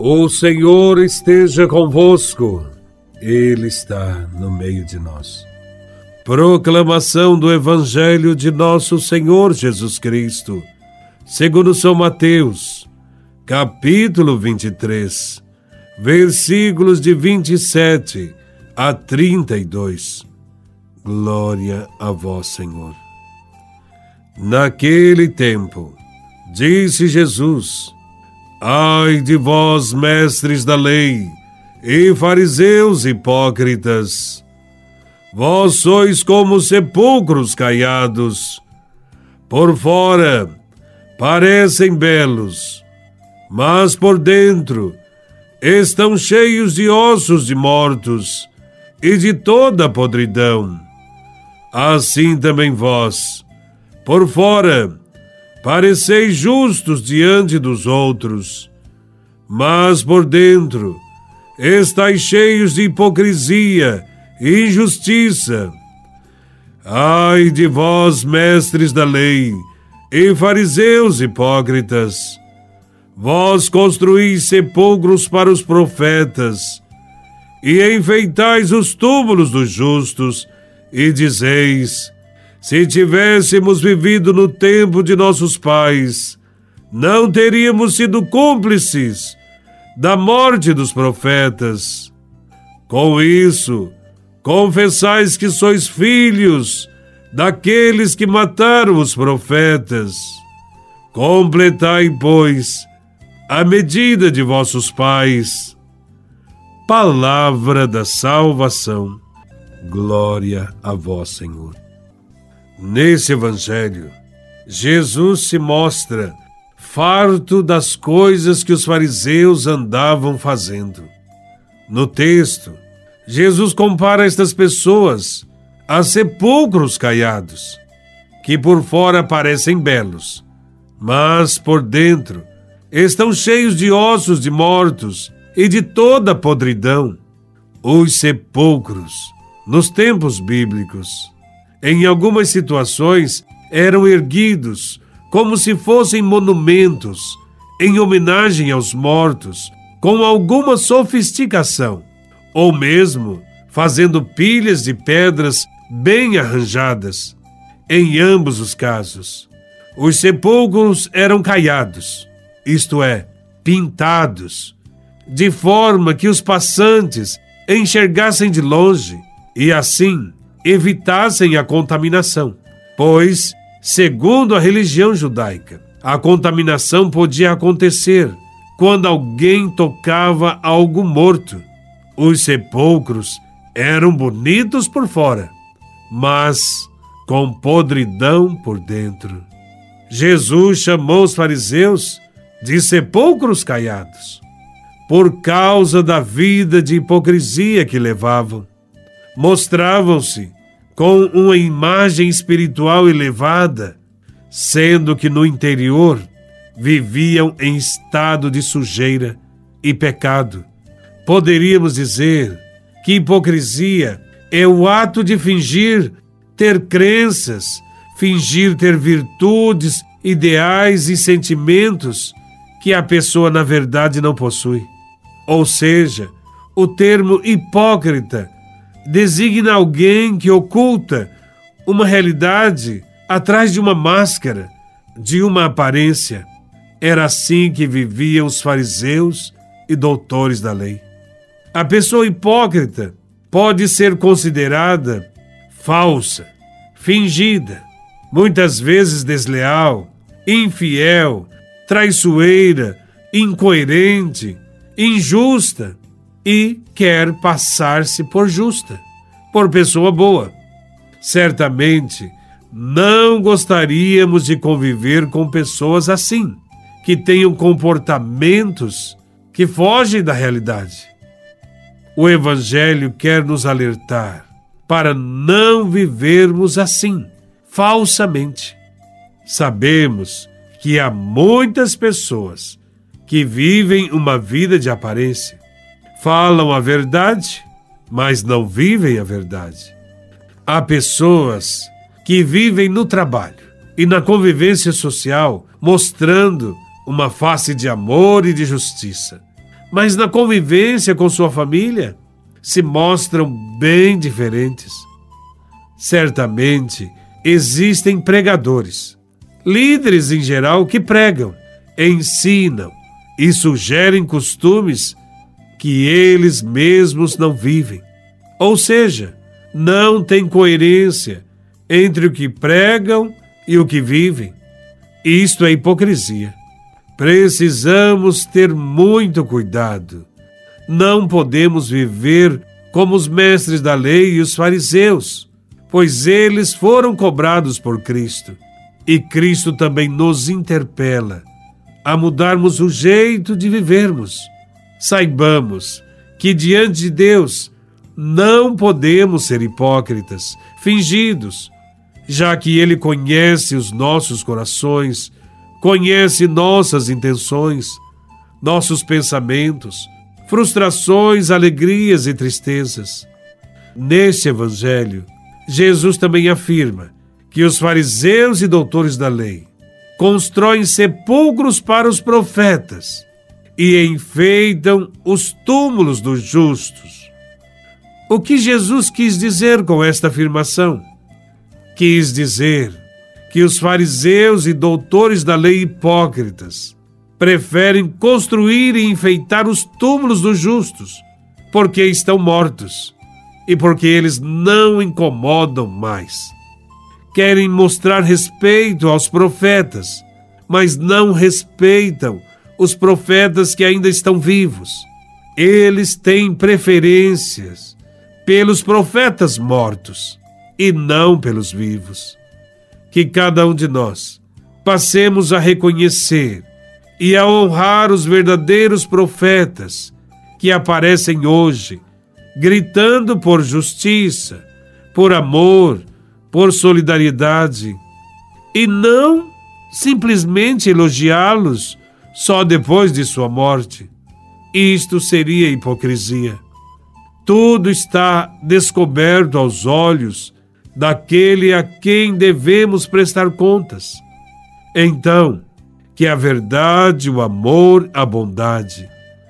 O Senhor esteja convosco, Ele está no meio de nós. Proclamação do Evangelho de Nosso Senhor Jesus Cristo, segundo São Mateus, capítulo 23, versículos de 27 a 32. Glória a Vós, Senhor. Naquele tempo, disse Jesus, Ai de vós, mestres da lei, e fariseus hipócritas! Vós sois como sepulcros caiados. Por fora parecem belos, mas por dentro estão cheios de ossos de mortos e de toda podridão. Assim também vós, por fora, pareceis justos diante dos outros, mas por dentro estáis cheios de hipocrisia e injustiça. Ai de vós, mestres da lei, e fariseus hipócritas! Vós construís sepulcros para os profetas, e enfeitais os túmulos dos justos, e dizeis: se tivéssemos vivido no tempo de nossos pais, não teríamos sido cúmplices da morte dos profetas. Com isso, confessais que sois filhos daqueles que mataram os profetas. Completai, pois, a medida de vossos pais. Palavra da salvação. Glória a vós, Senhor. Nesse Evangelho, Jesus se mostra farto das coisas que os fariseus andavam fazendo. No texto, Jesus compara estas pessoas a sepulcros caiados, que por fora parecem belos, mas por dentro estão cheios de ossos de mortos e de toda podridão. Os sepulcros, nos tempos bíblicos, em algumas situações, eram erguidos como se fossem monumentos em homenagem aos mortos, com alguma sofisticação, ou mesmo fazendo pilhas de pedras bem arranjadas. Em ambos os casos, os sepulcros eram caiados, isto é, pintados, de forma que os passantes enxergassem de longe e assim evitassem a contaminação, pois, segundo a religião judaica, a contaminação podia acontecer quando alguém tocava algo morto. Os sepulcros eram bonitos por fora, mas com podridão por dentro. Jesus chamou os fariseus de sepulcros caiados, por causa da vida de hipocrisia que levavam. Mostravam-se com uma imagem espiritual elevada, sendo que no interior viviam em estado de sujeira e pecado. Poderíamos dizer que hipocrisia é o ato de fingir ter crenças, fingir ter virtudes, ideais e sentimentos que a pessoa na verdade não possui. Ou seja, o termo hipócrita designa alguém que oculta uma realidade atrás de uma máscara, de uma aparência. Era assim que viviam os fariseus e doutores da lei. A pessoa hipócrita pode ser considerada falsa, fingida, muitas vezes desleal, infiel, traiçoeira, incoerente, injusta, e quer passar-se por justa, por pessoa boa. Certamente não gostaríamos de conviver com pessoas assim, que tenham comportamentos que fogem da realidade. O Evangelho quer nos alertar para não vivermos assim, falsamente. Sabemos que há muitas pessoas que vivem uma vida de aparência, falam a verdade, mas não vivem a verdade. Há pessoas que vivem no trabalho e na convivência social mostrando uma face de amor e de justiça, mas na convivência com sua família se mostram bem diferentes. Certamente existem pregadores, líderes em geral que pregam, ensinam e sugerem costumes que eles mesmos não vivem. Ou seja, não tem coerência entre o que pregam e o que vivem. Isto é hipocrisia. Precisamos ter muito cuidado. Não podemos viver como os mestres da lei e os fariseus, pois eles foram cobrados por Cristo. E Cristo também nos interpela a mudarmos o jeito de vivermos. Saibamos que diante de Deus não podemos ser hipócritas, fingidos, já que Ele conhece os nossos corações conhece nossas intenções, nossos pensamentos, frustrações, alegrias e tristezas. Neste Evangelho, Jesus também afirma que os fariseus e doutores da lei constroem sepulcros para os profetas e enfeitam os túmulos dos justos. O que Jesus quis dizer com esta afirmação? Quis dizer que os fariseus e doutores da lei hipócritas preferem construir e enfeitar os túmulos dos justos, porque estão mortos e porque eles não incomodam mais. Querem mostrar respeito aos profetas, mas não respeitam os profetas que ainda estão vivos. Eles têm preferências pelos profetas mortos e não pelos vivos que cada um de nós passemos a reconhecer e a honrar os verdadeiros profetas que aparecem hoje, gritando por justiça, por amor, por solidariedade, e não simplesmente elogiá-los só depois de sua morte. Isto seria hipocrisia. Tudo está descoberto aos olhos daquele a quem devemos prestar contas. Então, que a verdade, o amor, a bondade,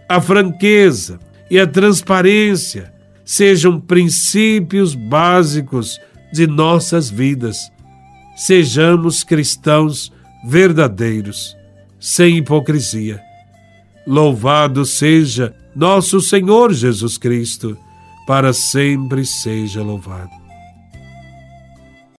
a franqueza e a transparência sejam princípios básicos de nossas vidas. Sejamos cristãos verdadeiros, sem hipocrisia. Louvado seja nosso Senhor Jesus Cristo, para sempre seja louvado.